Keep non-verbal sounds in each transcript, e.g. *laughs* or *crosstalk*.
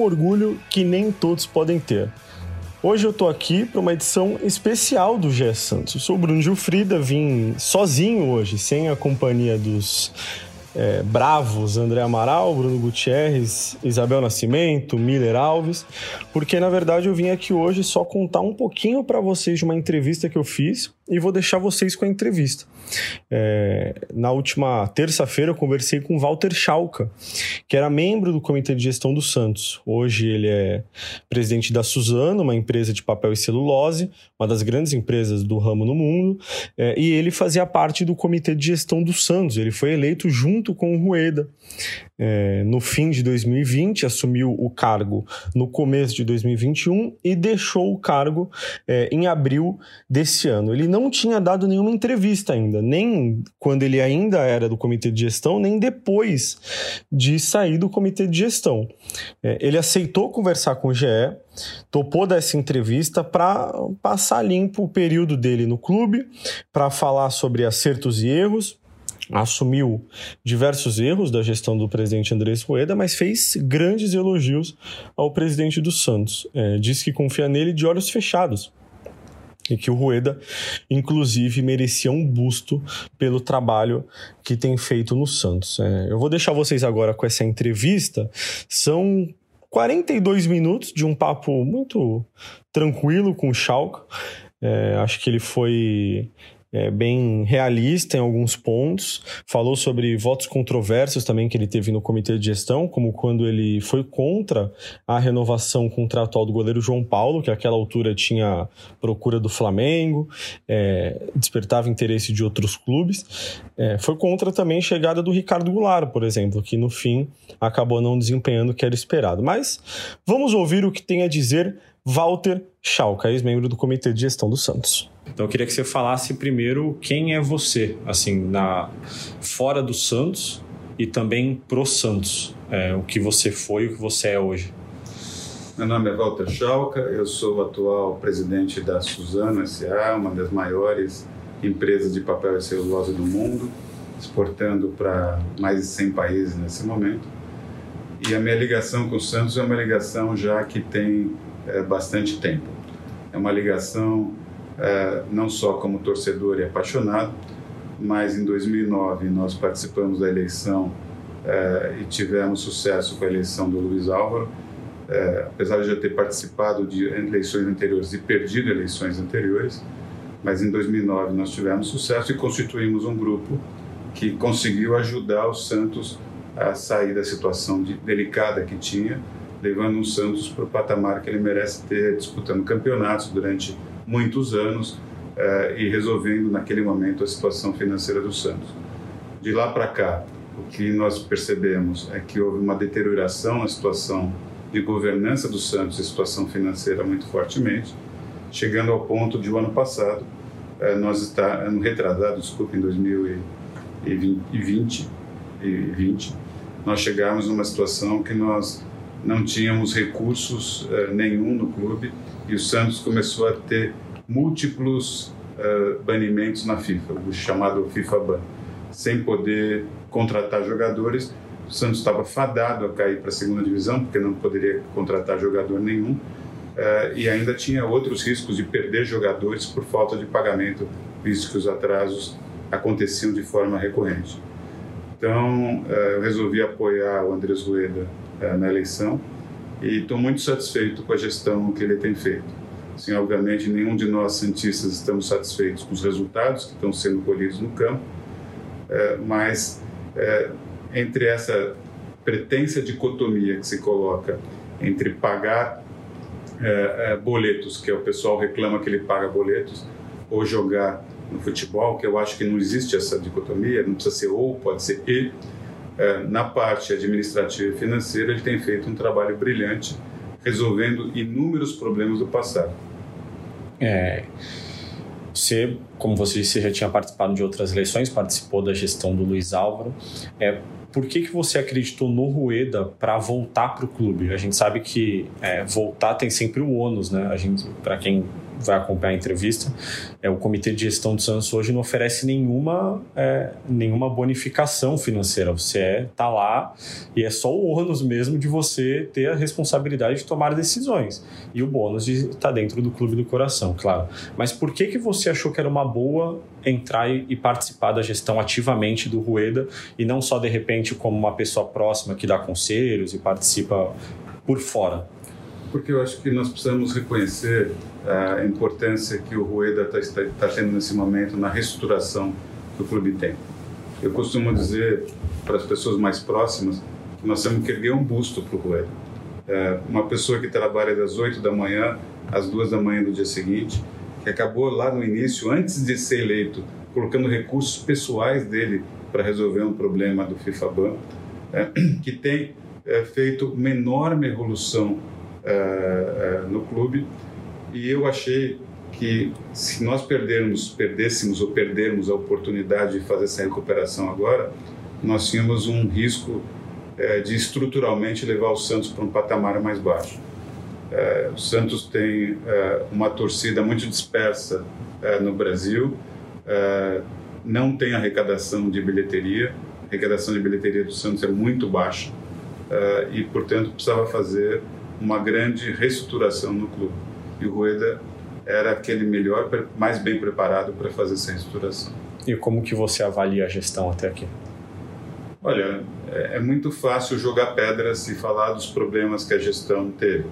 um orgulho que nem todos podem ter. Hoje eu tô aqui para uma edição especial do GE Santos. Eu sou o Bruno Gilfrida, vim sozinho hoje, sem a companhia dos é, bravos André Amaral, Bruno Gutierrez, Isabel Nascimento, Miller Alves, porque na verdade eu vim aqui hoje só contar um pouquinho para vocês de uma entrevista que eu fiz e vou deixar vocês com a entrevista. É, na última terça-feira eu conversei com Walter Schalka, que era membro do Comitê de Gestão do Santos. Hoje ele é presidente da Suzano, uma empresa de papel e celulose, uma das grandes empresas do ramo no mundo, é, e ele fazia parte do Comitê de Gestão do Santos. Ele foi eleito junto com o Rueda é, no fim de 2020, assumiu o cargo no começo de 2021 e deixou o cargo é, em abril desse ano. Ele não tinha dado nenhuma entrevista ainda, nem quando ele ainda era do comitê de gestão, nem depois de sair do comitê de gestão. É, ele aceitou conversar com o GE, topou dessa entrevista para passar limpo o período dele no clube, para falar sobre acertos e erros assumiu diversos erros da gestão do presidente Andrés Rueda, mas fez grandes elogios ao presidente do Santos. É, diz que confia nele de olhos fechados e que o Rueda, inclusive, merecia um busto pelo trabalho que tem feito no Santos. É, eu vou deixar vocês agora com essa entrevista. São 42 minutos de um papo muito tranquilo com o Schalke. É, acho que ele foi é, bem realista em alguns pontos. Falou sobre votos controversos também que ele teve no comitê de gestão, como quando ele foi contra a renovação contratual do goleiro João Paulo, que àquela altura tinha procura do Flamengo, é, despertava interesse de outros clubes. É, foi contra também a chegada do Ricardo Goulart, por exemplo, que no fim acabou não desempenhando o que era esperado. Mas vamos ouvir o que tem a dizer Walter Schalke, ex-membro do comitê de gestão do Santos. Então eu queria que você falasse primeiro quem é você, assim, na fora do Santos e também pro Santos, é, o que você foi e o que você é hoje. Meu nome é Walter Schalka, eu sou o atual presidente da Suzano S.A., uma das maiores empresas de papel e celulose do mundo, exportando para mais de 100 países nesse momento. E a minha ligação com o Santos é uma ligação já que tem é, bastante tempo. É uma ligação não só como torcedor e apaixonado, mas em 2009 nós participamos da eleição é, e tivemos sucesso com a eleição do Luiz Álvaro. É, apesar de já ter participado de eleições anteriores e perdido eleições anteriores, mas em 2009 nós tivemos sucesso e constituímos um grupo que conseguiu ajudar o Santos a sair da situação de, delicada que tinha, levando o Santos para o patamar que ele merece ter, disputando campeonatos durante muitos anos uh, e resolvendo naquele momento a situação financeira do Santos. De lá para cá, o que nós percebemos é que houve uma deterioração na situação de governança do Santos e situação financeira muito fortemente, chegando ao ponto de o ano passado, uh, nós está ano retrasado, desculpa, em 2020 e 20, nós chegamos numa situação que nós não tínhamos recursos uh, nenhum no clube e o Santos começou a ter múltiplos uh, banimentos na FIFA, o chamado FIFA ban, sem poder contratar jogadores. O Santos estava fadado a cair para a segunda divisão, porque não poderia contratar jogador nenhum, uh, e ainda tinha outros riscos de perder jogadores por falta de pagamento, visto que os atrasos aconteciam de forma recorrente. Então, uh, eu resolvi apoiar o Andrés Rueda na eleição e estou muito satisfeito com a gestão que ele tem feito. Assim, obviamente, nenhum de nós cientistas estamos satisfeitos com os resultados que estão sendo colhidos no campo, é, mas é, entre essa pretensa dicotomia que se coloca entre pagar é, boletos, que o pessoal reclama que ele paga boletos, ou jogar no futebol, que eu acho que não existe essa dicotomia, não precisa ser ou, pode ser e, na parte administrativa e financeira, ele tem feito um trabalho brilhante, resolvendo inúmeros problemas do passado. É, você, como você disse, já tinha participado de outras eleições, participou da gestão do Luiz Álvaro. É, por que, que você acreditou no Rueda para voltar para o clube? A gente sabe que é, voltar tem sempre o ônus, né? A gente, para quem vai acompanhar a entrevista, é, o Comitê de Gestão do Santos hoje não oferece nenhuma, é, nenhuma bonificação financeira. Você é, tá lá e é só o ônus mesmo de você ter a responsabilidade de tomar decisões. E o bônus de estar tá dentro do clube do coração, claro. Mas por que, que você achou que era uma boa entrar e participar da gestão ativamente do Rueda e não só de repente como uma pessoa próxima que dá conselhos e participa por fora? Porque eu acho que nós precisamos reconhecer a importância que o Rueda está tá tendo nesse momento na reestruturação que o clube tem. Eu costumo dizer para as pessoas mais próximas que nós temos que erguer um busto para o Rueda. É uma pessoa que trabalha das 8 da manhã às 2 da manhã do dia seguinte, que acabou lá no início, antes de ser eleito, colocando recursos pessoais dele para resolver um problema do FIFA é, que tem é, feito uma enorme evolução é, é, no clube e eu achei que se nós perdermos, perdêssemos ou perdermos a oportunidade de fazer essa recuperação agora, nós tínhamos um risco é, de estruturalmente levar o Santos para um patamar mais baixo. O Santos tem uma torcida muito dispersa no Brasil, não tem arrecadação de bilheteria, a arrecadação de bilheteria do Santos é muito baixa e, portanto, precisava fazer uma grande reestruturação no clube. E o Rueda era aquele melhor, mais bem preparado para fazer essa reestruturação. E como que você avalia a gestão até aqui? Olha, é, é muito fácil jogar pedras e falar dos problemas que a gestão teve.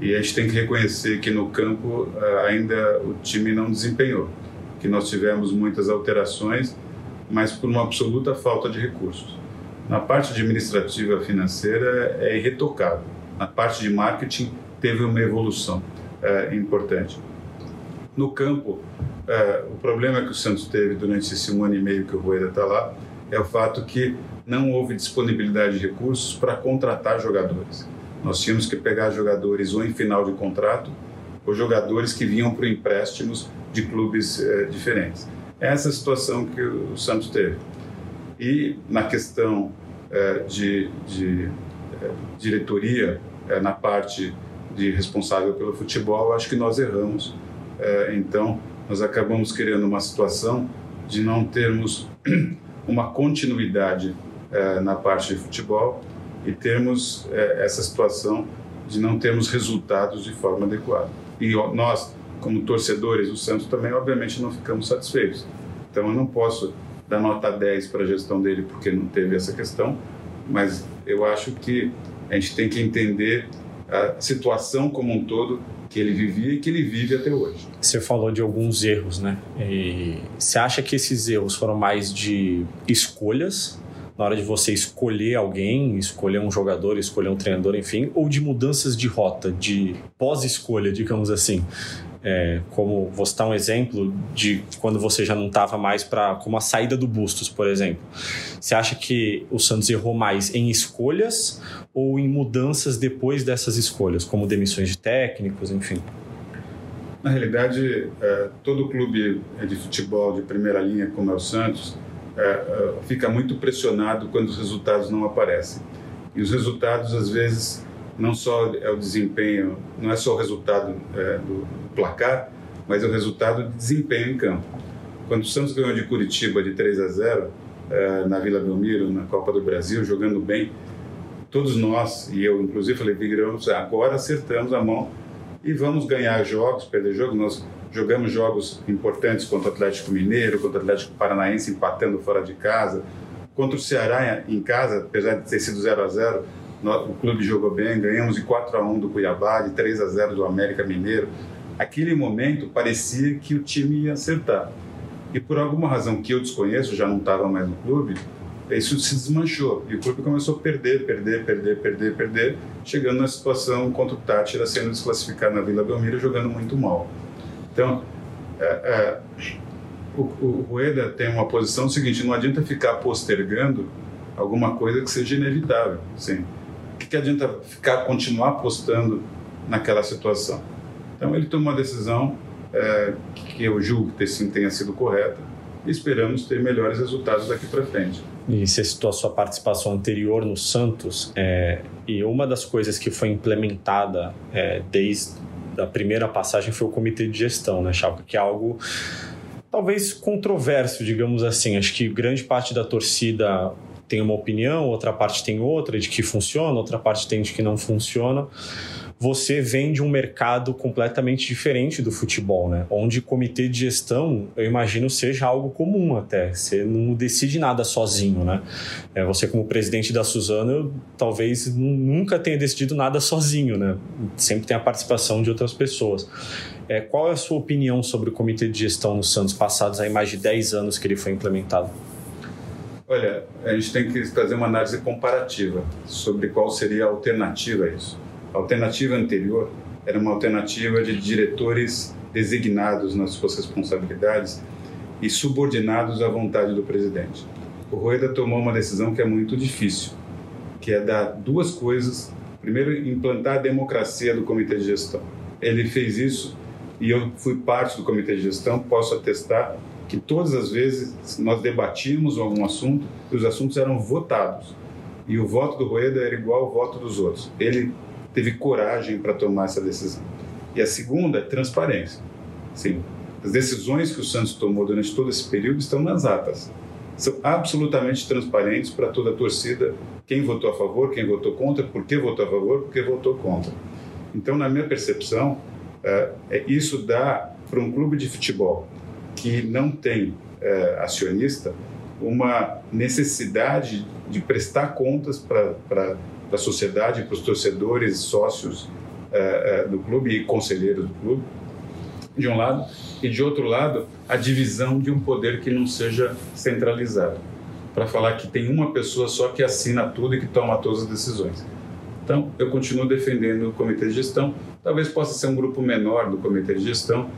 E a gente tem que reconhecer que no campo eh, ainda o time não desempenhou, que nós tivemos muitas alterações, mas por uma absoluta falta de recursos. Na parte administrativa financeira é irretocável. Na parte de marketing teve uma evolução é, importante. No campo, é, o problema que o Santos teve durante esse um ano e meio que o Rueda está lá é o fato que não houve disponibilidade de recursos para contratar jogadores. Nós tínhamos que pegar jogadores ou em final de contrato ou jogadores que vinham para empréstimos de clubes é, diferentes. Essa é a situação que o Santos teve. E na questão é, de, de diretoria, é, na parte de responsável pelo futebol, acho que nós erramos. É, então, nós acabamos criando uma situação de não termos *clears throat* uma continuidade é, na parte de futebol e termos é, essa situação de não termos resultados de forma adequada. E nós, como torcedores do Santos, também, obviamente, não ficamos satisfeitos. Então, eu não posso dar nota 10 para a gestão dele porque não teve essa questão, mas eu acho que a gente tem que entender a situação como um todo que ele vivia e que ele vive até hoje. Você falou de alguns erros, né? E você acha que esses erros foram mais de escolhas na hora de você escolher alguém, escolher um jogador, escolher um treinador, enfim, ou de mudanças de rota, de pós-escolha, digamos assim? É, como vou citar um exemplo de quando você já não estava mais para como a saída do Bustos, por exemplo. Você acha que o Santos errou mais em escolhas ou em mudanças depois dessas escolhas, como demissões de técnicos, enfim? Na realidade, é, todo clube de futebol de primeira linha, como é o Santos, é, é, fica muito pressionado quando os resultados não aparecem. E os resultados, às vezes, não só é o desempenho, não é só o resultado é, do placar, mas é o resultado de desempenho em campo. Quando o Santos ganhou de Curitiba de 3 a 0 é, na Vila Belmiro, na Copa do Brasil, jogando bem, todos nós, e eu inclusive falei, viramos, agora acertamos a mão e vamos ganhar jogos, perder jogos. Nós jogamos jogos importantes contra o Atlético Mineiro, contra o Atlético Paranaense, empatando fora de casa. Contra o Ceará em casa, apesar de ter sido 0 a 0 o clube jogou bem, ganhamos de 4 a 1 do Cuiabá, de 3 a 0 do América Mineiro. Aquele momento parecia que o time ia acertar. E por alguma razão que eu desconheço, já não estava mais no clube, isso se desmanchou. E o clube começou a perder, perder, perder, perder, perder, chegando na situação contra o Tátira sendo desclassificado na Vila Belmiro, jogando muito mal. Então, é, é, o, o Rueda tem uma posição seguinte: não adianta ficar postergando alguma coisa que seja inevitável. Sim. O que, que adianta ficar, continuar apostando naquela situação? Então, ele tomou uma decisão é, que eu julgo que sim, tenha sido correta e esperamos ter melhores resultados daqui para frente. E você citou a sua participação anterior no Santos, é, e uma das coisas que foi implementada é, desde da primeira passagem foi o comitê de gestão, né, Chalca? Que é algo talvez controverso, digamos assim. Acho que grande parte da torcida tem uma opinião, outra parte tem outra de que funciona, outra parte tem de que não funciona você vem de um mercado completamente diferente do futebol, né? Onde comitê de gestão, eu imagino, seja algo comum até. Você não decide nada sozinho, né? É, você, como presidente da Suzano, talvez nunca tenha decidido nada sozinho, né? Sempre tem a participação de outras pessoas. É, qual é a sua opinião sobre o comitê de gestão no Santos, passados aí mais de 10 anos que ele foi implementado? Olha, a gente tem que fazer uma análise comparativa sobre qual seria a alternativa a isso. A alternativa anterior era uma alternativa de diretores designados nas suas responsabilidades e subordinados à vontade do presidente. O Rueda tomou uma decisão que é muito difícil, que é dar duas coisas. Primeiro, implantar a democracia do comitê de gestão. Ele fez isso e eu fui parte do comitê de gestão, posso atestar que todas as vezes nós debatíamos algum assunto e os assuntos eram votados. E o voto do Rueda era igual ao voto dos outros. Ele teve coragem para tomar essa decisão. E a segunda é transparência. Sim, as decisões que o Santos tomou durante todo esse período estão nas atas. São absolutamente transparentes para toda a torcida, quem votou a favor, quem votou contra, por que votou a favor, por que votou contra. Então, na minha percepção, é, é isso dá para um clube de futebol que não tem é, acionista uma necessidade de prestar contas para da sociedade, para os torcedores, sócios é, é, do clube e conselheiros do clube, de um lado, e de outro lado, a divisão de um poder que não seja centralizado, para falar que tem uma pessoa só que assina tudo e que toma todas as decisões. Então, eu continuo defendendo o comitê de gestão. Talvez possa ser um grupo menor do comitê de gestão.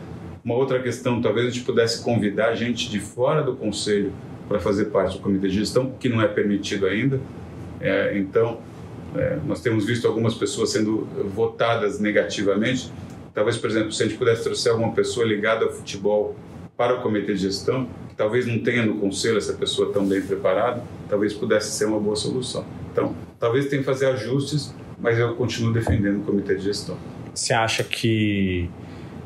Uma outra questão, talvez a gente pudesse convidar gente de fora do conselho para fazer parte do comitê de gestão, que não é permitido ainda. É, então, é, nós temos visto algumas pessoas sendo votadas negativamente. Talvez, por exemplo, se a gente pudesse trazer alguma pessoa ligada ao futebol para o comitê de gestão, que talvez não tenha no conselho essa pessoa tão bem preparada, talvez pudesse ser uma boa solução. Então, talvez tenha que fazer ajustes, mas eu continuo defendendo o comitê de gestão. Você acha que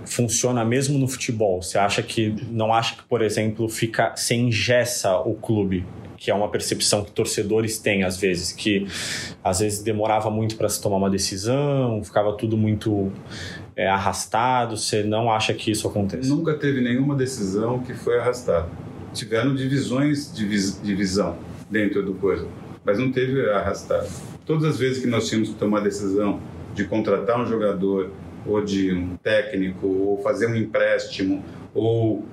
funciona mesmo no futebol? Você acha que não acha que, por exemplo, fica se engessa o clube? que é uma percepção que torcedores têm às vezes, que às vezes demorava muito para se tomar uma decisão, ficava tudo muito é, arrastado. Você não acha que isso acontece? Nunca teve nenhuma decisão que foi arrastada. Tiveram divisões de, vis de visão dentro do coisa, mas não teve arrastado. Todas as vezes que nós tínhamos que tomar decisão de contratar um jogador ou de um técnico ou fazer um empréstimo ou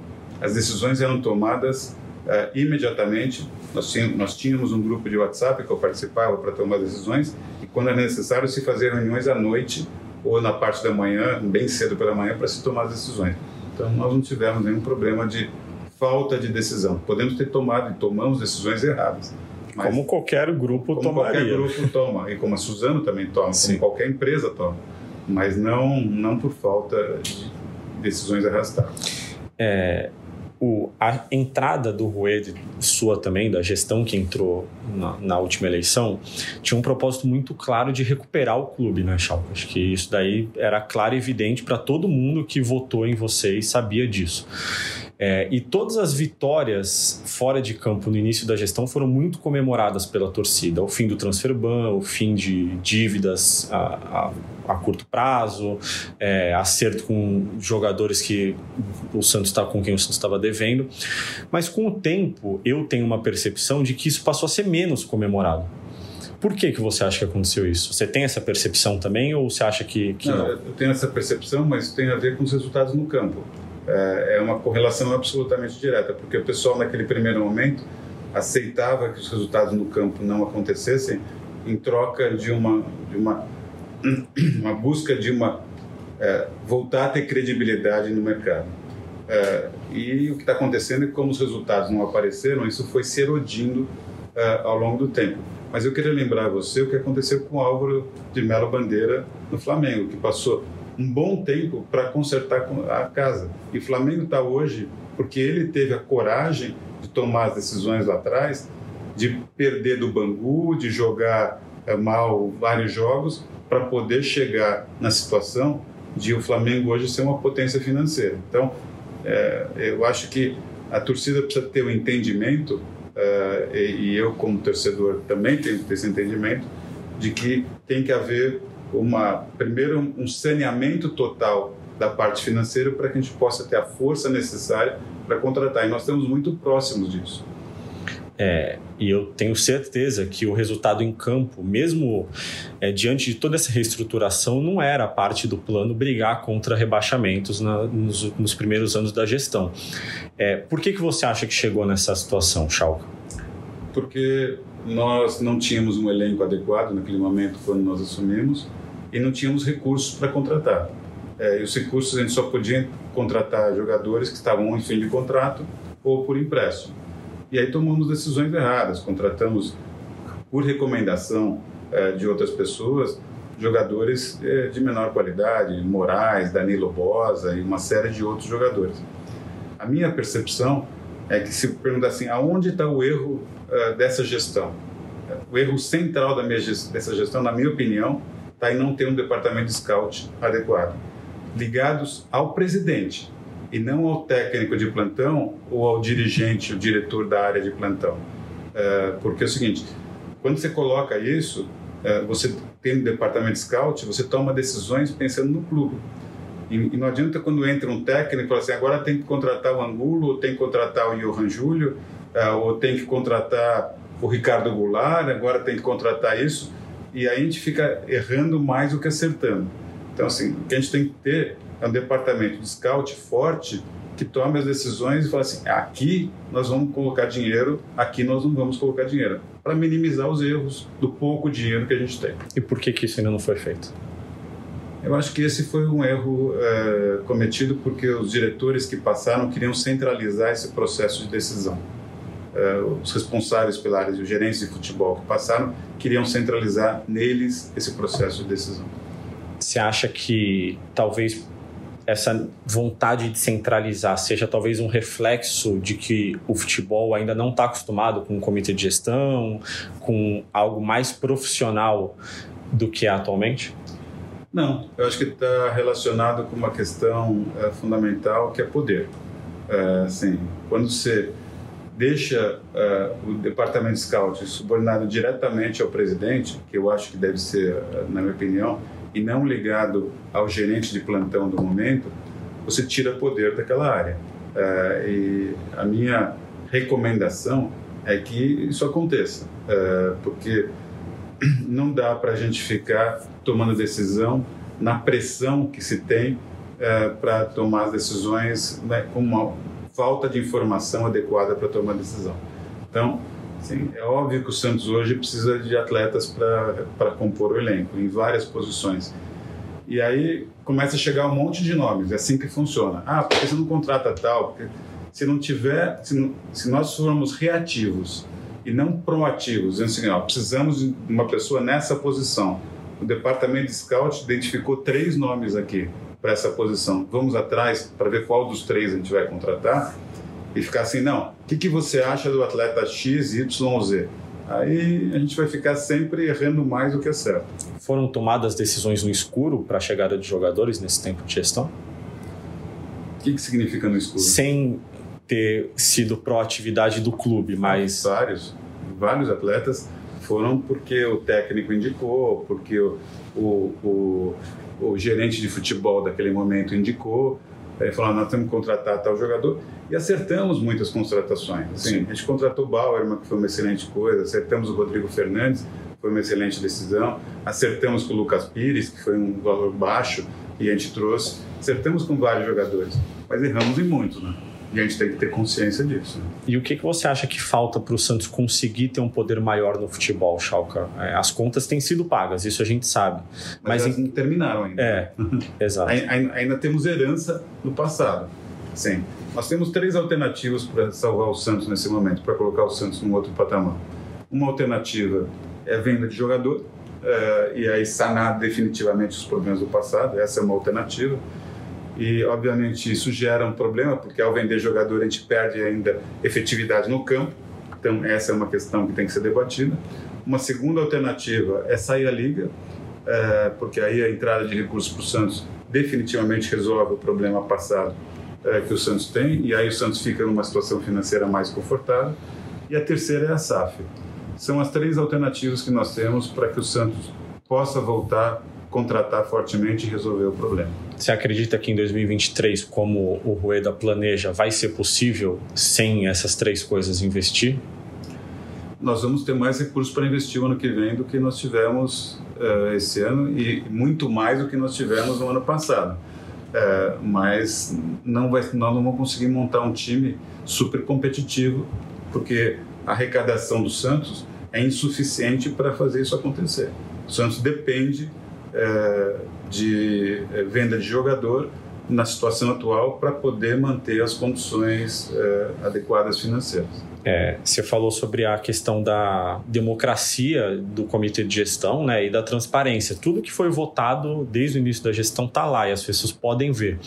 as decisões eram tomadas uh, imediatamente nós tínhamos, nós tínhamos um grupo de WhatsApp que eu participava para tomar decisões e quando era necessário se fazer reuniões à noite ou na parte da manhã, bem cedo pela manhã, para se tomar as decisões. Então nós não tivemos nenhum problema de falta de decisão. Podemos ter tomado e tomamos decisões erradas. como qualquer grupo como tomaria. qualquer grupo toma, e como a Suzano também toma, Sim. como qualquer empresa toma. Mas não, não por falta de decisões arrastadas. É, o, a entrada do Rued, sua também, da gestão que entrou na, na, última eleição, tinha um propósito muito claro de recuperar o clube, né, Schalke? Acho que isso daí era claro e evidente para todo mundo que votou em você e sabia disso. É, e todas as vitórias fora de campo no início da gestão foram muito comemoradas pela torcida. O fim do transfer ban, o fim de dívidas a, a, a curto prazo, é, acerto com jogadores que o Santos está com quem o Santos estava devendo. Mas com o tempo, eu tenho uma percepção de que isso passou a ser menos comemorado. Por que, que você acha que aconteceu isso? Você tem essa percepção também ou você acha que, que não, não? Eu tenho essa percepção, mas tem a ver com os resultados no campo é, é uma correlação absolutamente direta, porque o pessoal naquele primeiro momento aceitava que os resultados no campo não acontecessem em troca de uma de uma *clears throat* uma busca de uma é, voltar a ter credibilidade no mercado. É, e o que está acontecendo é que como os resultados não apareceram, isso foi se erodindo é, ao longo do tempo. Mas eu queria lembrar a você o que aconteceu com o Álvaro de Melo Bandeira no Flamengo, que passou um bom tempo para consertar a casa. E o Flamengo está hoje porque ele teve a coragem de tomar as decisões lá atrás, de perder do Bangu, de jogar é, mal vários jogos, para poder chegar na situação de o Flamengo hoje ser uma potência financeira. Então, é, eu acho que a torcida precisa ter o um entendimento, uh, e, eu, como torcedor, também tenho esse entendimento, de que tem que haver uma primeiro um saneamento total da parte financeira para que a gente possa ter a força necessária para contratar. E nós estamos muito próximos disso. É, e eu tenho certeza que o resultado em campo, mesmo é, diante de toda essa reestruturação, não era parte do plano brigar contra rebaixamentos na, nos, nos, primeiros anos da gestão. É, por que, que você acha que chegou nessa situação, Schalke? Porque nós não tínhamos um elenco adequado naquele momento quando nós assumimos e não tínhamos recursos para contratar. É, e os recursos a gente só podia contratar jogadores que estavam em fim de contrato ou por empréstimo. E aí tomamos decisões erradas, contratamos por recomendação é, de outras pessoas jogadores é, de menor qualidade, Moraes, Danilo Bosa e uma série de outros jogadores. A minha percepção é que se perguntar assim, aonde está o erro é, dessa gestão? O erro central da minha dessa gestão, na minha opinião, está em não ter um departamento de scout adequado, ligados ao presidente, e não ao técnico de plantão ou ao dirigente, o diretor da área de plantão. É, porque é o seguinte, quando você coloca isso, é, você tem um departamento de scout, você toma decisões pensando no clube. E, e não adianta quando entra um técnico e fala assim, agora tem que contratar o Angulo, ou tem que contratar o Johan Júlio, é, ou tem que contratar o Ricardo Goulart, agora tem que contratar isso, e aí a gente fica errando mais do que acertando. Então, assim, o que a gente tem que ter é um departamento de scout forte que tome as decisões e fala assim: aqui nós vamos colocar dinheiro, aqui nós não vamos colocar dinheiro, para minimizar os erros do pouco dinheiro que a gente tem. E por que, que isso ainda não foi feito? Eu acho que esse foi um erro é, cometido porque os diretores que passaram queriam centralizar esse processo de decisão. É, os responsáveis pela área, os gerentes de futebol que passaram, queriam centralizar neles esse processo de decisão. Você acha que talvez essa vontade de centralizar seja talvez um reflexo de que o futebol ainda não está acostumado com um comitê de gestão, com algo mais profissional do que é atualmente? Não, eu acho que está relacionado com uma questão é, fundamental que é poder. É, assim, quando você deixa é, o departamento de scout subordinado diretamente ao presidente, que eu acho que deve ser, na minha opinião, e não ligado ao gerente de plantão do momento, você tira poder daquela área. Uh, e a minha recomendação é que isso aconteça, uh, porque *clears throat* não dá para a gente ficar tomando decisão na pressão que se tem uh, para tomar as decisões né, com uma falta de informação adequada para tomar decisão. Então, é óbvio que o Santos hoje precisa de atletas para compor o elenco, em várias posições. E aí começa a chegar um monte de nomes, é assim que funciona. Ah, porque você não contrata tal? Porque se não tiver, se, não, se nós formos reativos e não proativos, dizendo assim, ó, precisamos de uma pessoa nessa posição. O departamento de scout identificou três nomes aqui para essa posição. Vamos atrás para ver qual dos três a gente vai contratar e ficar assim, não, o que, que você acha do atleta X, Y ou Z? Aí a gente vai ficar sempre errando mais do que é certo. Foram tomadas decisões no escuro para a chegada de jogadores nesse tempo de gestão? O que, que significa no escuro? Sem ter sido proatividade do clube, mas... Vários, vários atletas foram porque o técnico indicou, porque o, o, o, o gerente de futebol daquele momento indicou, Aí falando, nós temos que contratar tal jogador. E acertamos muitas contratações. Assim, a gente contratou o Bauerman, que foi uma excelente coisa, acertamos o Rodrigo Fernandes, foi uma excelente decisão, acertamos com o Lucas Pires, que foi um valor baixo e a gente trouxe, acertamos com vários jogadores, mas erramos em muitos, né? E a gente tem que ter consciência disso. Né? E o que, que você acha que falta para o Santos conseguir ter um poder maior no futebol, Schalke? É, as contas têm sido pagas, isso a gente sabe. Mas, mas elas não terminaram ainda. É, *laughs* exato. ainda, ainda temos herança do passado. Sim. Nós temos três alternativas para salvar o Santos nesse momento, para colocar o Santos num outro patamar. Uma alternativa é a venda de jogador, uh, e aí sanar definitivamente os problemas do passado, essa é uma alternativa e obviamente isso gera um problema porque ao vender jogador a gente perde ainda efetividade no campo então essa é uma questão que tem que ser debatida uma segunda alternativa é sair da liga é, porque aí a entrada de recursos para o Santos definitivamente resolve o problema passado é, que o Santos tem, e aí o Santos fica numa situação financeira mais confortável. E a terceira é a SAF. São as três alternativas que nós temos para que o Santos possa voltar contratar fortemente e resolver o problema. Você acredita que em 2023, como o Rueda planeja, vai ser possível, sem essas três coisas, investir? Nós vamos ter mais recursos para investir o ano que vem do que nós tivemos uh, esse ano e muito mais do que nós tivemos no ano passado. Uh, mas não vai, nós não vamos conseguir montar um time super competitivo, porque a arrecadação do Santos é insuficiente para fazer isso acontecer. O Santos depende é, de é, venda de jogador na situação atual para poder manter as condições é, adequadas financeiras. É, você falou sobre a questão da democracia do comitê de gestão né, e da transparência. Tudo que foi votado desde o início da gestão está lá e as pessoas podem ver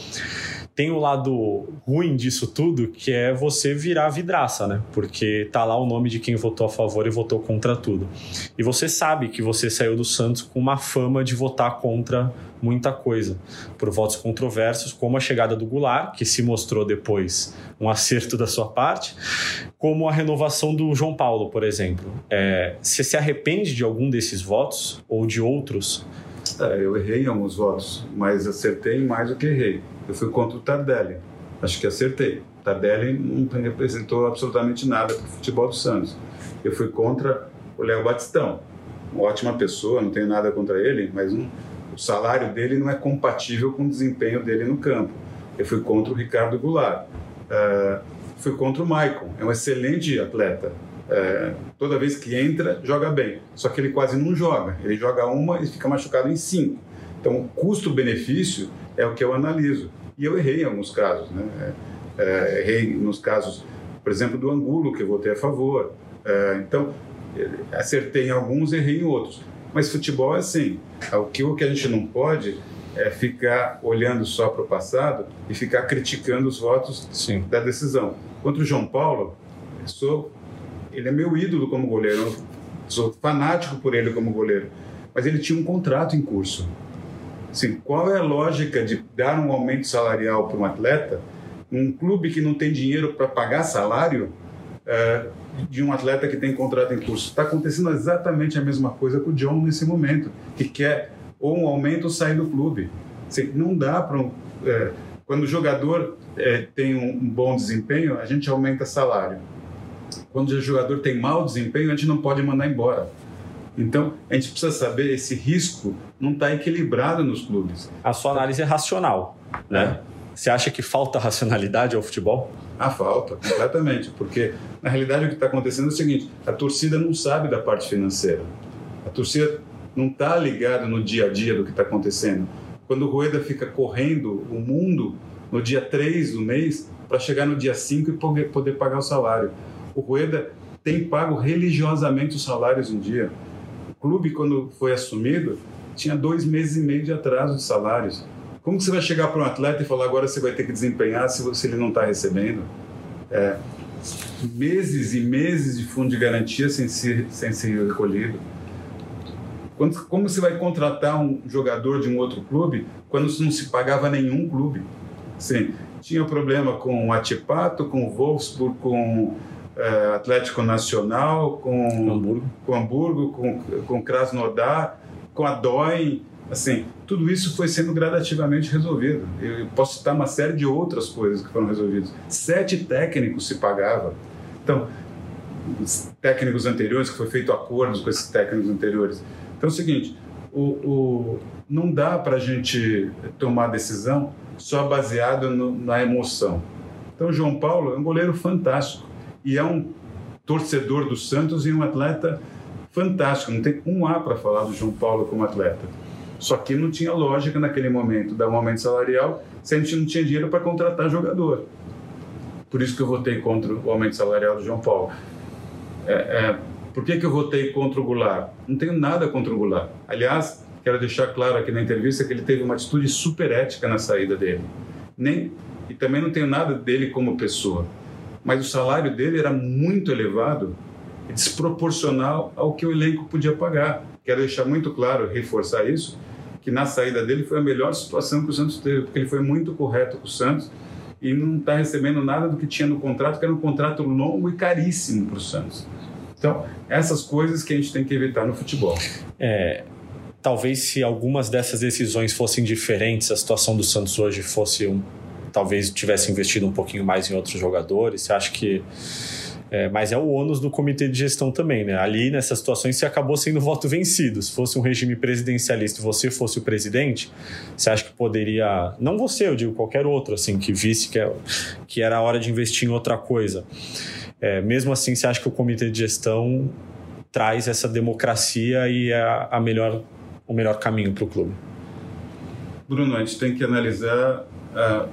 tem o lado ruim disso tudo, que é você virar vidraça, né? Porque tá lá o nome de quem votou a favor e votou contra tudo. E você sabe que você saiu do Santos com uma fama de votar contra muita coisa, por votos controversos, como a chegada do Goulart, que se mostrou depois um acerto da sua parte, como a renovação do João Paulo, por exemplo. É, você se arrepende de algum desses votos ou de outros? É, eu errei em alguns votos, mas acertei mais do que errei. Eu fui contra o Tardelli. Acho que acertei. Tardelli não representou absolutamente nada para o futebol do Santos. Eu fui contra o Léo Batistão. Uma ótima pessoa, não tenho nada contra ele, mas um, o salário dele não é compatível com o desempenho dele no campo. Eu fui contra o Ricardo Goulart. Uh, fui contra o Maicon. É um excelente atleta. É, toda vez que entra, joga bem. Só que ele quase não joga. Ele joga uma e fica machucado em cinco. Então, custo-benefício é o que eu analiso. E eu errei em alguns casos. Né? É, é errei nos casos, por exemplo, do Angulo, que eu votei a favor. É, então, acertei em alguns, errei em outros. Mas futebol é assim. O que a gente não pode é ficar olhando só para o passado e ficar criticando os votos Sim. da decisão. Contra o João Paulo, sou ele é meu ídolo como goleiro, sou fanático por ele como goleiro. Mas ele tinha um contrato em curso. Assim, qual é a lógica de dar um aumento salarial para um atleta, um clube que não tem dinheiro para pagar salário é, de um atleta que tem contrato em curso? Está acontecendo exatamente a mesma coisa com o John nesse momento, que quer ou um aumento ou sair do clube. Assim, não dá para um, é, quando o jogador é, tem um, um bom desempenho, a gente aumenta salário quando o jogador tem mau desempenho, a gente não pode mandar embora. Então, a gente precisa saber esse risco não está equilibrado nos clubes. A sua análise é racional, né? É. Você acha que falta racionalidade ao futebol? Ah, falta, completamente. Porque, na realidade, o que está acontecendo é o seguinte: a torcida não sabe da parte financeira. A torcida não está ligada no dia a dia do que está acontecendo. Quando o Rueda fica correndo o mundo no dia 3 do mês para chegar no dia 5 e poder, pagar o salário. O Rueda tem pago religiosamente os salários em dia. O clube, quando foi assumido, tinha dois meses e meio de atraso de salários. Como você vai chegar para um atleta e falar agora você vai ter que desempenhar se, você, ele não está recebendo? É, meses e meses de fundo de garantia sem ser, sem ser recolhido. Quando, como você vai contratar um jogador de um outro clube quando não se pagava nenhum clube? Sim, tinha problema com o Atipato, com o Wolfsburg, com é, Atlético Nacional, com Hamburgo, com, Hamburgo, com, com Krasnodar, com a DOI, assim, tudo isso foi sendo gradativamente resolvido. Eu posso citar uma série de outras coisas que foram resolvidas. Sete técnicos se pagava. Então, técnicos anteriores, que foi feito acordos com esses técnicos anteriores. Então é o seguinte, o, o não dá para a gente tomar decisão só baseado no, na emoção. Então, João Paulo é um goleiro fantástico e é um torcedor do Santos e um atleta fantástico. Não tem um A para falar do João Paulo como atleta. Só que não tinha lógica naquele momento dar um aumento salarial se a gente não tinha dinheiro para contratar jogador. Por isso que eu votei contra o aumento salarial do João Paulo. É, é, por que, que eu votei contra o Goulart? Não tenho nada contra o Goulart. Aliás, quero deixar claro aqui na entrevista que ele teve uma atitude super ética na saída dele. Nem, e também não tenho nada dele como pessoa mas o salário dele era muito elevado e desproporcional ao que o elenco podia pagar. Quero deixar muito claro, reforçar isso, que na saída dele foi a melhor situação que o Santos teve, porque ele foi muito correto com o Santos e não está recebendo nada do que tinha no contrato, que era um contrato longo e caríssimo para o Santos. Então, essas coisas que a gente tem que evitar no futebol. É, talvez se algumas dessas decisões fossem diferentes, a situação do Santos hoje fosse um. Talvez tivesse investido um pouquinho mais em outros jogadores. Você acha que. É, mas é o ônus do comitê de gestão também, né? Ali, nessas situações, você acabou sendo voto vencido. Se fosse um regime presidencialista e você fosse o presidente, você acha que poderia. Não você, eu digo qualquer outro, assim, que visse que, é, que era a hora de investir em outra coisa. É, mesmo assim, você acha que o comitê de gestão traz essa democracia e é a melhor, o melhor caminho para o clube? Bruno, a gente tem que analisar a,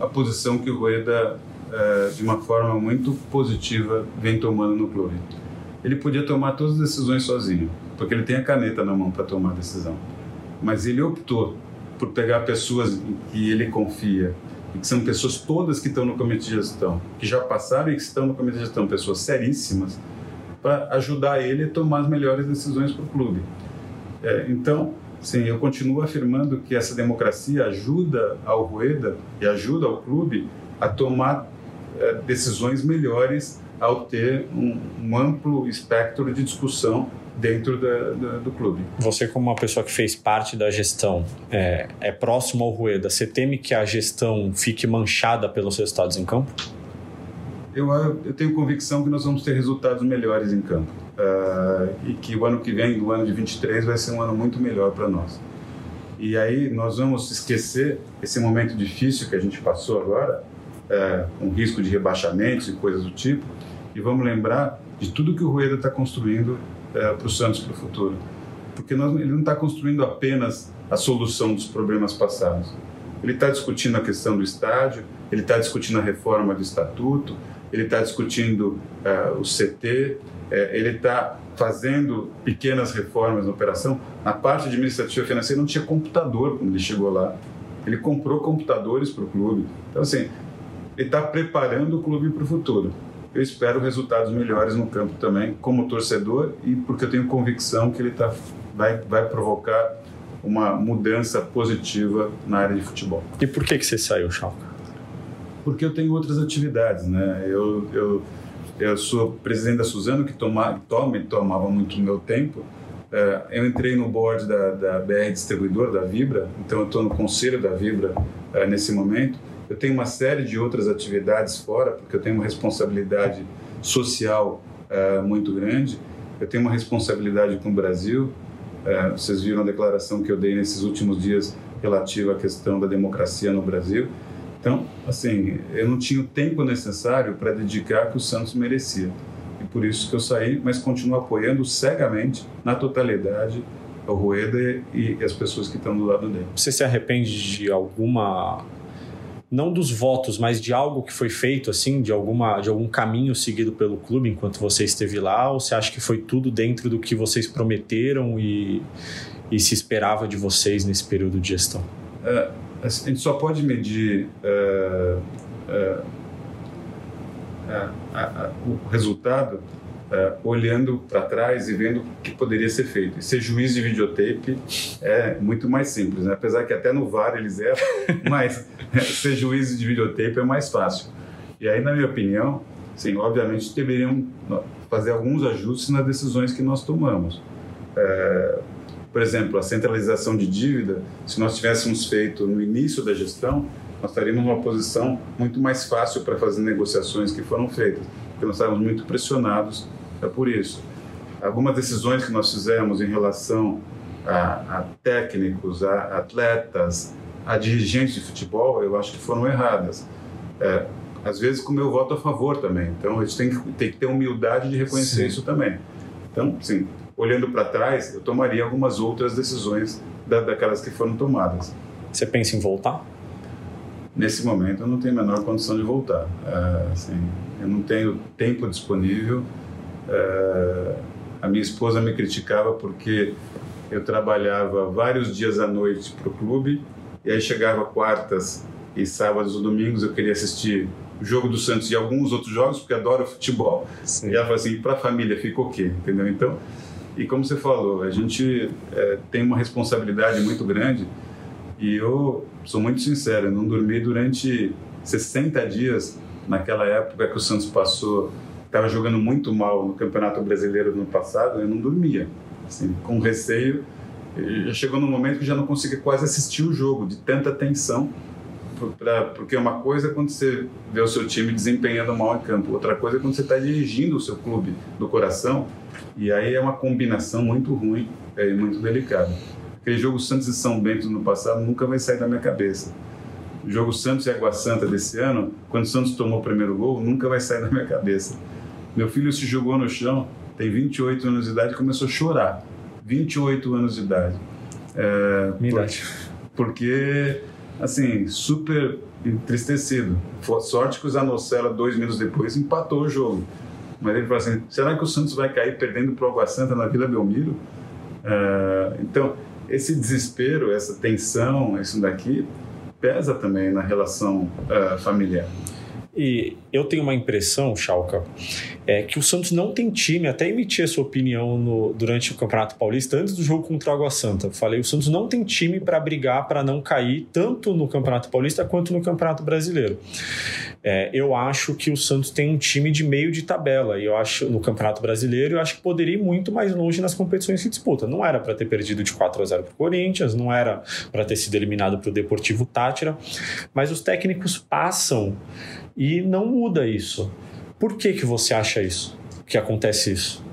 a posição que o Rueda, é, de uma forma muito positiva, vem tomando no clube. Ele podia tomar todas as decisões sozinho, porque ele tem a caneta na mão para tomar a decisão. Mas ele optou por pegar pessoas em que ele confia, e que são pessoas todas que estão no comitê de gestão, que já passaram e que estão no comitê de gestão, pessoas seríssimas, para ajudar ele a tomar as melhores decisões para o clube. É, então, sim, eu continuo afirmando que essa democracia ajuda ao Rueda e ajuda ao clube a tomar é, decisões melhores ao ter um, um amplo espectro de discussão dentro da, da, do clube. Você, como uma pessoa que fez parte da gestão, é, é próximo ao Rueda, você teme que a gestão fique manchada pelos resultados em campo? Eu, eu tenho convicção que nós vamos ter resultados melhores em campo. Uh, e que o ano que vem, o ano de 23, vai ser um ano muito melhor para nós. E aí nós vamos esquecer esse momento difícil que a gente passou agora, uh, com risco de rebaixamentos e coisas do tipo, e vamos lembrar de tudo que o Rueda está construindo é, para o Santos para o futuro. Porque nós, ele não está construindo apenas a solução dos problemas passados. Ele está discutindo a questão do estádio, ele está discutindo a reforma do estatuto, ele está discutindo uh, o CT, é, ele está fazendo pequenas reformas na operação. Na parte administrativa financeira não tinha computador quando ele chegou lá. Ele comprou computadores para o clube. Então, assim, ele está preparando o clube para o futuro eu espero resultados melhores no campo também, como torcedor e porque eu tenho convicção que ele tá, vai, vai provocar uma mudança positiva na área de futebol. E por que, que você saiu, Schalke? Porque eu tenho outras atividades, né? Eu, eu, eu sou presidente da Suzano, que toma, toma, tomava muito meu tempo. É, eu entrei no board da, da BR Distribuidor, da Vibra, então eu estou no conselho da Vibra é, nesse momento eu tenho uma série de outras atividades fora, porque eu tenho uma responsabilidade social uh, muito grande. Eu tenho uma responsabilidade com o Brasil. Uh, vocês viram a declaração que eu dei nesses últimos dias relativa à questão da democracia no Brasil. Então, assim, eu não tinha o tempo necessário para dedicar que o Santos merecia. E por isso que eu saí, mas continuo apoiando cegamente, na totalidade, o Rueda e as pessoas que estão do lado dele. Você se arrepende de alguma não dos votos, mas de algo que foi feito, assim, de, alguma, de algum caminho seguido pelo clube enquanto você esteve lá? Ou você acha que foi tudo dentro do que vocês prometeram e, e se esperava de vocês nesse período de gestão? É, a gente só pode medir é, é, o resultado uh, olhando para trás e vendo o que poderia ser feito. E ser juiz de videotape é muito mais simples, né? apesar que até no VAR eles erram, *laughs* mas ser juiz de videotape é mais fácil. E aí, na minha opinião, sim, obviamente deveriam fazer alguns ajustes nas decisões que nós tomamos. É, por exemplo, a centralização de dívida, se nós tivéssemos feito no início da gestão, nós estaríamos numa posição muito mais fácil para fazer negociações que foram feitas, porque nós estávamos muito pressionados é por isso. Algumas decisões que nós fizemos em relação a, a técnicos, a atletas, a dirigentes de futebol, eu acho que foram erradas. É, às vezes com o meu voto a favor também. Então a gente tem que, tem que ter humildade de reconhecer sim. isso também. Então, sim, olhando para trás, eu tomaria algumas outras decisões da, daquelas que foram tomadas. Você pensa em voltar? Nesse momento eu não tenho a menor condição de voltar. É, assim, eu não tenho tempo disponível Uh, a minha esposa me criticava porque eu trabalhava vários dias à noite para o clube e aí chegava quartas e sábados ou domingos eu queria assistir o jogo do Santos e alguns outros jogos porque adoro futebol. Sim. E ela falou assim, para a família fica o quê? Entendeu? Então, E como você falou, a gente é, tem uma responsabilidade muito grande e eu sou muito sincero, eu não dormi durante 60 dias naquela época que o Santos passou, estava jogando muito mal no Campeonato Brasileiro no passado, eu não dormia, assim, com receio. Já chegou num momento que já não conseguia quase assistir o jogo, de tanta tensão pra, porque uma coisa é quando você vê o seu time desempenhando mal em campo, outra coisa é quando você está dirigindo o seu clube do coração, e aí é uma combinação muito ruim é, e muito delicada. Aquele jogo Santos e São Bento no passado nunca vai sair da minha cabeça. O jogo Santos e Água Santa desse ano, quando o Santos tomou o primeiro gol, nunca vai sair da minha cabeça. Meu filho se jogou no chão, tem 28 anos de idade e começou a chorar. 28 anos de idade. É, Minha por, idade. *laughs* Porque assim, super entristecido. Sorte que o Zanocella, dois minutos depois, empatou o jogo. Mas ele falou assim: será que o Santos vai cair perdendo para o Água Santa na Vila Belmiro? Uh, então, esse desespero, essa tensão, isso daqui, pesa também na relação uh, familiar. E eu tenho uma impressão, Chalca, é que o Santos não tem time, até emitir essa opinião no, durante o Campeonato Paulista, antes do jogo contra o Água Santa. Falei, o Santos não tem time para brigar para não cair, tanto no Campeonato Paulista quanto no Campeonato Brasileiro. É, eu acho que o Santos tem um time de meio de tabela, e eu acho no Campeonato Brasileiro, eu acho que poderia ir muito mais longe nas competições que disputa. Não era para ter perdido de 4 a 0 para o Corinthians, não era para ter sido eliminado para o Deportivo Tátira, mas os técnicos passam e não muda isso. Por que, que você acha isso? Que acontece isso?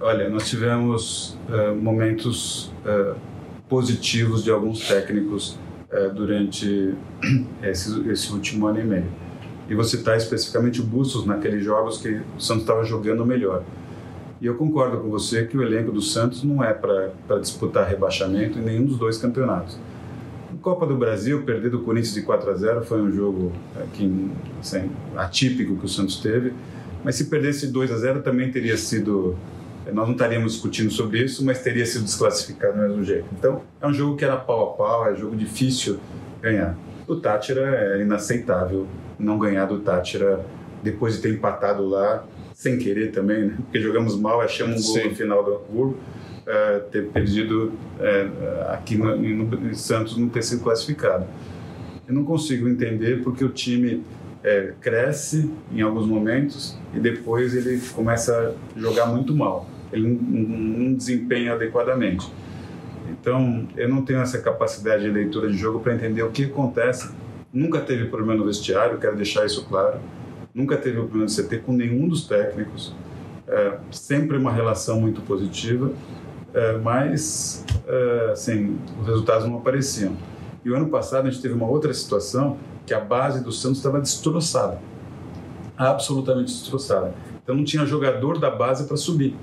Olha, nós tivemos uh, momentos uh, positivos de alguns técnicos uh, durante *clears throat* esse, esse, último ano e meio. E você está especificamente o Bustos naqueles jogos que o Santos estava jogando melhor. E eu concordo com você que o elenco do Santos não é para disputar rebaixamento em nenhum dos dois campeonatos. Copa do Brasil, perder do Corinthians de 4 a 0 foi um jogo assim, atípico que o Santos teve. Mas se perdesse 2 a 0 também teria sido. Nós não estaríamos discutindo sobre isso, mas teria sido desclassificado do mesmo jeito. Então, é um jogo que era pau a pau, é um jogo difícil ganhar. O Tátira é inaceitável não ganhar do Tátira depois de ter empatado lá, sem querer também, né? porque jogamos mal, achamos um gol Sim. no final do Hamburgo é, ter perdido é, aqui no, no, em Santos não ter sido classificado. Eu não consigo entender porque o time é, cresce em alguns momentos e depois ele começa a jogar muito mal. Ele não, não desempenha adequadamente. Então, eu não tenho essa capacidade de leitura de jogo para entender o que acontece. Nunca teve problema no vestiário, quero deixar isso claro. Nunca teve problema de CT com nenhum dos técnicos. É, sempre uma relação muito positiva é, mas é, assim, os resultados não apareciam. E o ano passado a gente teve uma outra situação que a base do Santos estava destroçada, absolutamente destroçada. Então não tinha jogador da base para subir,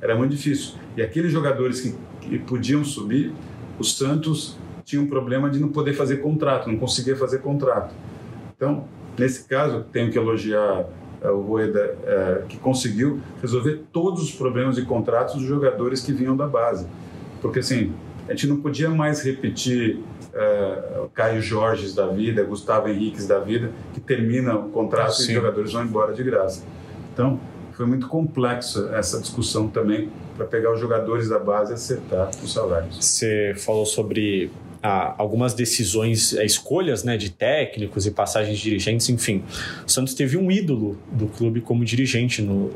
era muito difícil. E aqueles jogadores que, que podiam subir, o Santos tinha um problema de não poder fazer contrato, não conseguia fazer contrato. Então, nesse caso, tenho que elogiar o Rueda, é, que conseguiu resolver todos os problemas de contratos dos jogadores que vinham da base. Porque, assim, a gente não podia mais repetir é, Caio Jorges da vida, Gustavo Henriques da vida, que termina o contrato Sim. e os jogadores vão embora de graça. Então, foi muito complexa essa discussão também para pegar os jogadores da base e acertar os salários. Você falou sobre a, algumas decisões, a, escolhas né, de técnicos e passagens de dirigentes, enfim. O Santos teve um ídolo do clube como dirigente no,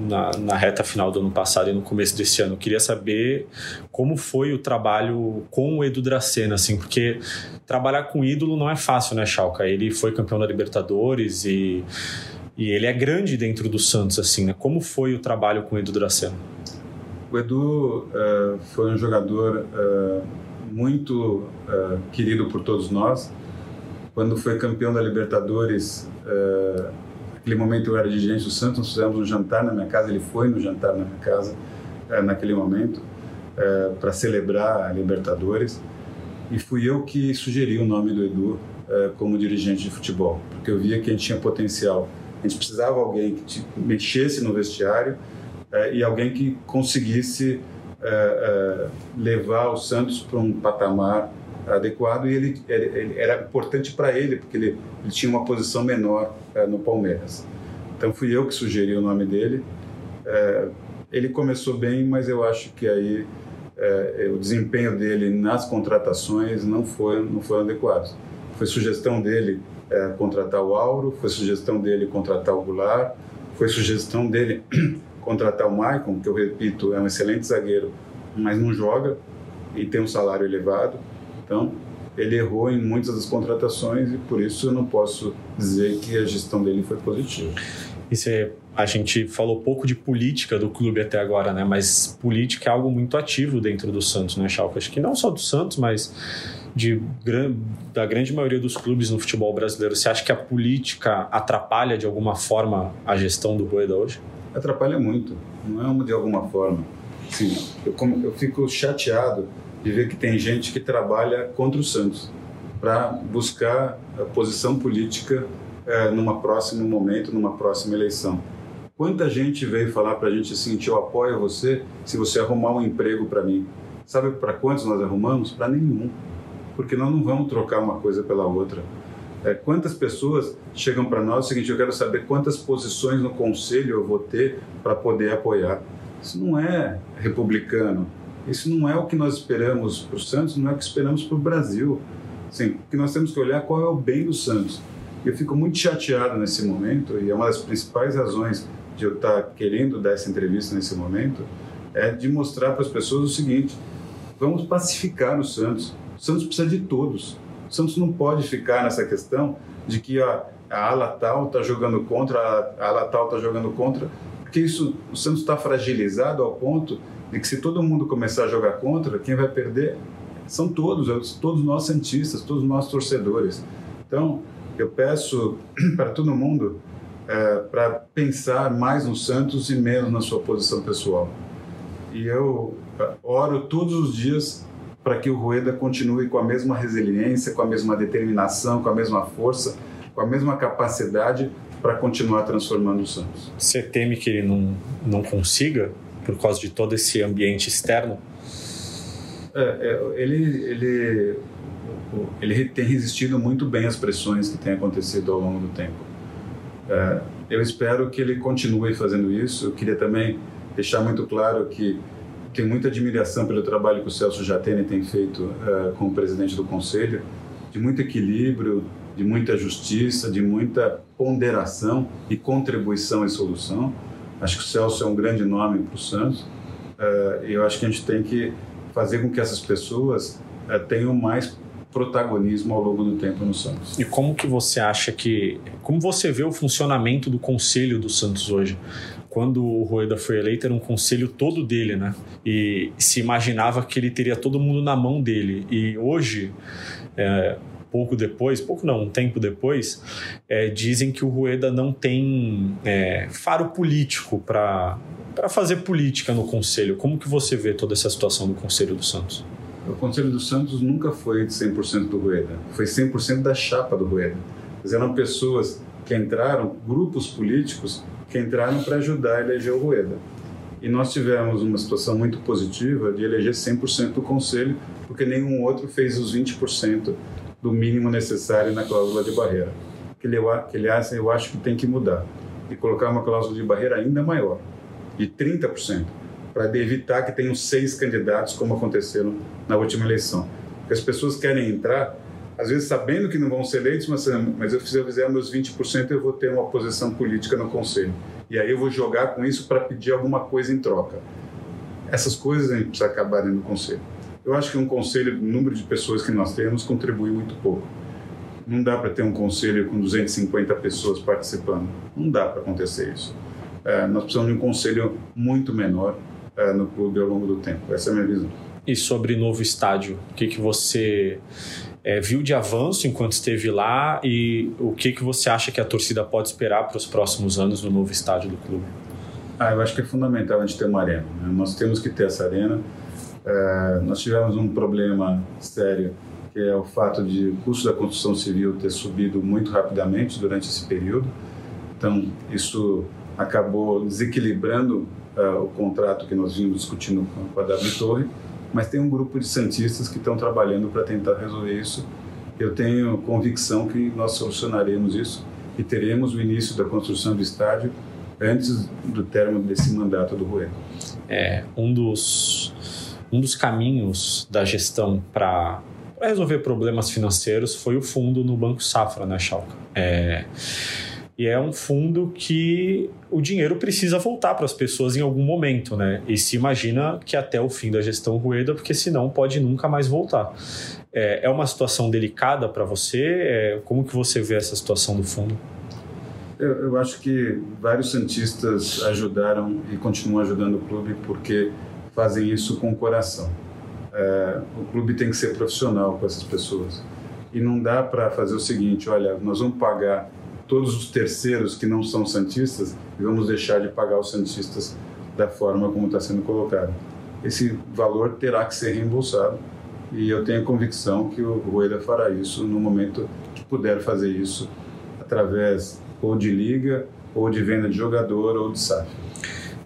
na, na, reta final do ano passado e no começo desse ano. Eu queria saber como foi o trabalho com o Edu Dracena, assim, porque trabalhar com ídolo não é fácil, né, Chalca? Ele foi campeão da Libertadores e, e ele é grande dentro do Santos, assim, né? Como foi o trabalho com o Edu Dracena? O Edu uh, foi um jogador uh, muito uh, querido por todos nós. Quando foi campeão da Libertadores, uh, naquele momento eu era dirigente do Santos, nós fizemos um jantar na minha casa, ele foi no jantar na minha casa uh, naquele momento para celebrar a Libertadores e fui eu que sugeri o nome do Edu como dirigente de futebol, porque eu via que a gente tinha potencial. A gente precisava de alguém que mexesse no vestiário e alguém que conseguisse é, levar o Santos para um patamar adequado e ele, ele, era importante para ele porque ele, ele, tinha uma posição menor é, no Palmeiras. Então fui eu que sugeri o nome dele. ele começou bem, mas eu acho que aí o desempenho dele nas contratações não foi não foi adequado. Foi sugestão dele contratar o Auro, foi sugestão dele contratar o Goulart, foi sugestão dele contratar o Maicon, que eu repito é um excelente zagueiro, mas não joga e tem um salário elevado. Então ele errou em muitas das contratações e por isso eu não posso dizer que a gestão dele foi positiva. Isso a gente falou pouco de política do clube até agora, né? Mas política é algo muito ativo dentro do Santos, né, Chalca? Acho que não só do Santos, mas de, da grande maioria dos clubes no futebol brasileiro. Você acha que a política atrapalha de alguma forma a gestão do Rueda hoje? Atrapalha muito, não é de alguma forma. Sim, eu, eu fico chateado de ver que tem gente que trabalha contra o Santos para buscar a posição política é, numa próximo momento, numa próxima eleição. Quanta gente veio falar para a gente assim, eu apoio você se você arrumar um emprego para mim. Sabe para quantos nós arrumamos? Para nenhum, porque nós não vamos trocar uma coisa pela outra. É, quantas pessoas chegam para nós o seguinte, eu quero saber quantas posições no conselho eu vou ter para poder apoiar. Isso não é republicano, isso não é o que nós esperamos para o Santos, não é o que esperamos para o Brasil. Assim, que nós temos que olhar qual é o bem do Santos. Eu fico muito chateado nesse momento e é uma das principais razões de eu estar querendo dar essa entrevista nesse momento é de mostrar para as pessoas o seguinte: vamos pacificar o Santos. O Santos precisa de todos. O Santos não pode ficar nessa questão de que a, a ala tal está jogando contra, a ala tal está jogando contra, porque isso o Santos está fragilizado ao ponto de que se todo mundo começar a jogar contra, quem vai perder são todos, todos nós santistas, todos nós torcedores. Então, eu peço *clears throat* para todo mundo é, para pensar mais no Santos e menos na sua posição pessoal. E eu é, oro todos os dias para que o Rueda continue com a mesma resiliência, com a mesma determinação, com a mesma força, com a mesma capacidade para continuar transformando o Santos. Você teme que ele não, não consiga? por causa de todo esse ambiente externo? É, é, ele, ele, ele tem resistido muito bem às pressões que têm acontecido ao longo do tempo. É, eu espero que ele continue fazendo isso. Eu queria também deixar muito claro que tenho muita admiração pelo trabalho que o Celso Jatene tem feito é, como presidente do conselho, de muito equilíbrio, de muita justiça, de muita ponderação e contribuição e solução. Acho que o Celso é um grande nome para o Santos uh, eu acho que a gente tem que fazer com que essas pessoas uh, tenham mais protagonismo ao longo do tempo no Santos. E como que você acha que, como você vê o funcionamento do conselho do Santos hoje? Quando o Rueda foi eleito era um conselho todo dele, né? E se imaginava que ele teria todo mundo na mão dele. E hoje é, pouco depois, pouco não, um tempo depois, é, dizem que o Rueda não tem é, faro político para fazer política no Conselho. Como que você vê toda essa situação do Conselho do Santos? O Conselho do Santos nunca foi de 100% do Rueda, foi 100% da chapa do Rueda. Eram pessoas que entraram, grupos políticos que entraram para ajudar a eleger o Rueda. E nós tivemos uma situação muito positiva de eleger 100% do Conselho, porque nenhum outro fez os 20% do mínimo necessário na cláusula de barreira. Que, aliás, eu acho que tem que mudar e colocar uma cláusula de barreira ainda maior, de 30%, para evitar que tenham seis candidatos, como aconteceu na última eleição. Porque as pessoas querem entrar, às vezes sabendo que não vão ser eleitos, mas, mas se eu fizer meus 20%, eu vou ter uma posição política no Conselho. E aí eu vou jogar com isso para pedir alguma coisa em troca. Essas coisas a gente precisa acabar no Conselho. Eu acho que um conselho, o número de pessoas que nós temos, contribui muito pouco. Não dá para ter um conselho com 250 pessoas participando. Não dá para acontecer isso. É, nós precisamos de um conselho muito menor é, no clube ao longo do tempo. Essa é a minha visão. E sobre novo estádio, o que, que você é, viu de avanço enquanto esteve lá e o que, que você acha que a torcida pode esperar para os próximos anos no novo estádio do clube? Ah, eu acho que é fundamental a gente ter uma arena. Né? Nós temos que ter essa arena é, nós tivemos um problema sério, que é o fato de o custo da construção civil ter subido muito rapidamente durante esse período. Então, isso acabou desequilibrando uh, o contrato que nós vimos discutindo com a W Torre, mas tem um grupo de santistas que estão trabalhando para tentar resolver isso. Eu tenho convicção que nós solucionaremos isso e teremos o início da construção do estádio antes do término desse mandato do Rueda. É, um dos, um dos caminhos da gestão para resolver problemas financeiros foi o fundo no Banco Safra, né, Chalca? É, e é um fundo que o dinheiro precisa voltar para as pessoas em algum momento, né? E se imagina que até o fim da gestão Rueda, porque senão pode nunca mais voltar. É, é uma situação delicada para você? É, como que você vê essa situação do fundo? Eu, eu, acho que vários santistas ajudaram e continuam ajudando o clube porque fazem isso com o coração. É, o clube tem que ser profissional com essas pessoas. E não dá para fazer o seguinte: olha, nós vamos pagar todos os terceiros que não são santistas e vamos deixar de pagar os santistas da forma como está sendo colocado. Esse valor terá que ser reembolsado e eu tenho a convicção que o Rueda fará isso no momento que puder fazer isso através ou de liga ou de venda de jogador ou de SAF.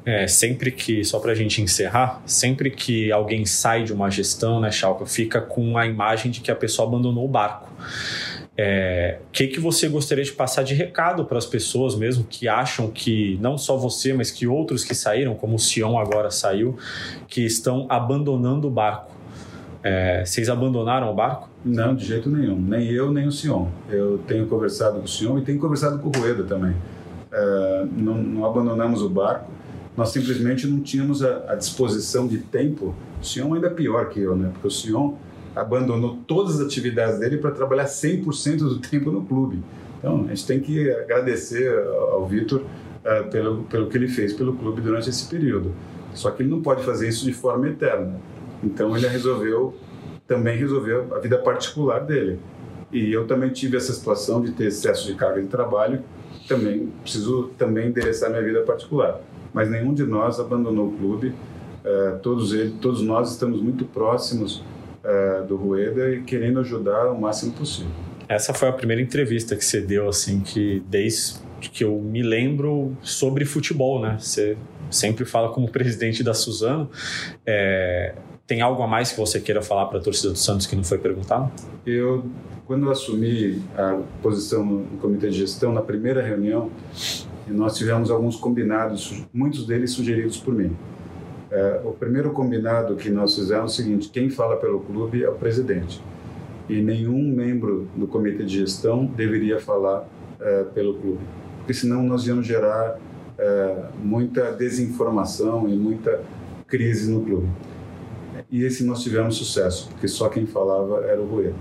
É, sempre que, só para a gente encerrar, sempre que alguém sai de uma gestão, né, Chalca, fica com a imagem de que a pessoa abandonou o barco. É, que, que você gostaria de passar de recado para as pessoas mesmo que acham que não só você, mas que outros que saíram, como o Sion agora saiu, que estão abandonando o barco? É, vocês abandonaram o barco? Não, de jeito nenhum. Nem eu, nem o Sion. Eu tenho conversado com o Sion e tenho conversado com o Rueda também. É, não, não, abandonamos o barco. Nós simplesmente não tínhamos a, a disposição de tempo. O Sion ainda é pior que eu, né? Porque o Sion abandonou todas as atividades dele para trabalhar 100% do tempo no clube. Então, a gente tem que agradecer ao Vitor uh, pelo, pelo que ele fez pelo clube durante esse período. Só que ele não pode fazer isso de forma eterna. Então, ele resolveu também resolveu a vida particular dele. E eu também tive essa situação de ter excesso de carga de trabalho, também preciso também endereçar minha vida particular. Mas nenhum de nós abandonou o clube. Uh, todos ele, todos nós estamos muito próximos uh, do Rueda e querendo ajudar o máximo possível. Essa foi a primeira entrevista que você deu, assim, que desde que eu me lembro sobre futebol, né? Você sempre fala como presidente da Suzano. É, tem algo a mais que você queira falar para a torcida do Santos que não foi perguntado? Eu, quando eu assumi a posição no comitê de gestão, na primeira reunião, nós tivemos alguns combinados, muitos deles sugeridos por mim. É, o primeiro combinado que nós fizemos é o seguinte: quem fala pelo clube é o presidente. E nenhum membro do comitê de gestão deveria falar é, pelo clube. Porque senão nós íamos gerar é, muita desinformação e muita crise no clube. E esse nós tivemos sucesso, porque só quem falava era o Rueda.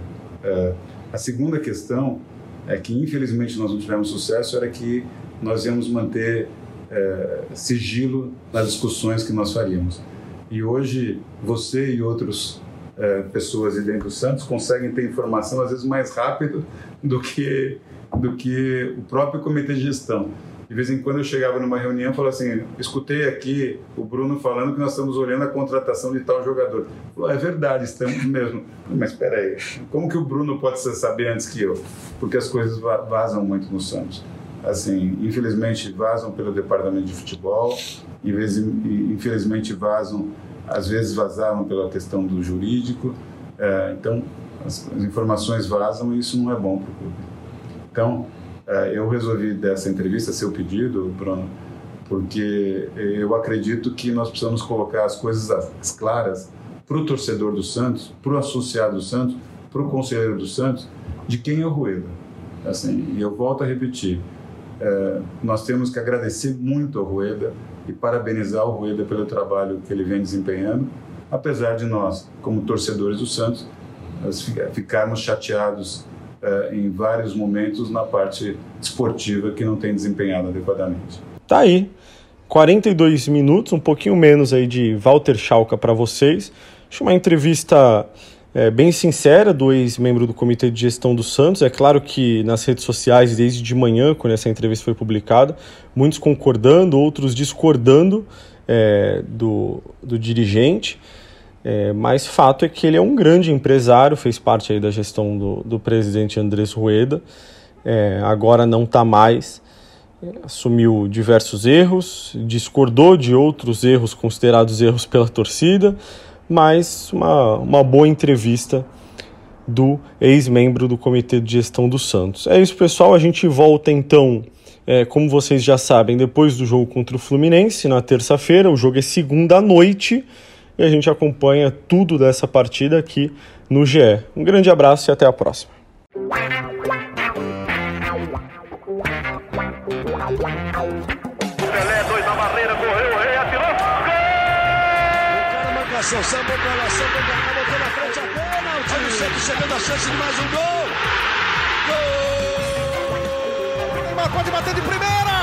É, a segunda questão é que, infelizmente, nós não tivemos sucesso, era que nós íamos manter é, sigilo nas discussões que nós faríamos. E hoje você e outras é, pessoas dentro do Santos conseguem ter informação às vezes mais rápido do que do que o próprio comitê de gestão. De vez em quando eu chegava numa reunião e falava assim: escutei aqui o Bruno falando que nós estamos olhando a contratação de tal jogador. Falou, é verdade, estamos mesmo. Mas espera aí, como que o Bruno pode saber antes que eu? Porque as coisas vazam muito no Santos assim, infelizmente vazam pelo departamento de futebol, infelizmente vazam, às vezes vazaram pela questão do jurídico, é, então as, as, informações vazam e isso não é bom para o clube. Então, é, eu resolvi dessa entrevista, seu pedido, Bruno, porque eu acredito que nós precisamos colocar as coisas claras para o torcedor do Santos, para o associado do Santos, para o conselheiro do Santos, de quem é o Rueda. Assim, e eu volto a repetir, é, nós temos que agradecer muito ao Rueda e parabenizar o Rueda pelo trabalho que ele vem desempenhando, apesar de nós, como torcedores do Santos, ficarmos chateados é, em vários momentos na parte esportiva que não tem desempenhado adequadamente. Tá aí. 42 minutos, um pouquinho menos aí de Walter Schalka para vocês. Acho uma entrevista é, bem sincera do ex-membro do Comitê de Gestão do Santos. É claro que nas redes sociais, desde de manhã, quando essa entrevista foi publicada, muitos concordando, outros discordando é, do, do dirigente. É, mas fato é que ele é um grande empresário, fez parte aí da gestão do, do presidente Andrés Rueda, é, agora não está mais, assumiu diversos erros, discordou de outros erros considerados erros pela torcida, mas uma, uma boa entrevista do ex-membro do Comitê de Gestão do Santos. É isso, pessoal. A gente volta então é, como vocês já sabem, depois do jogo contra o Fluminense, na terça-feira. O jogo é segunda noite e a gente acompanha tudo dessa partida aqui no GE. Um grande abraço e até a próxima. Pra lá, sambou pra cá, botou na frente a pênalti. Olha o Santos chegando a chance de mais um gol. Gol! Neymar pode bater de primeira.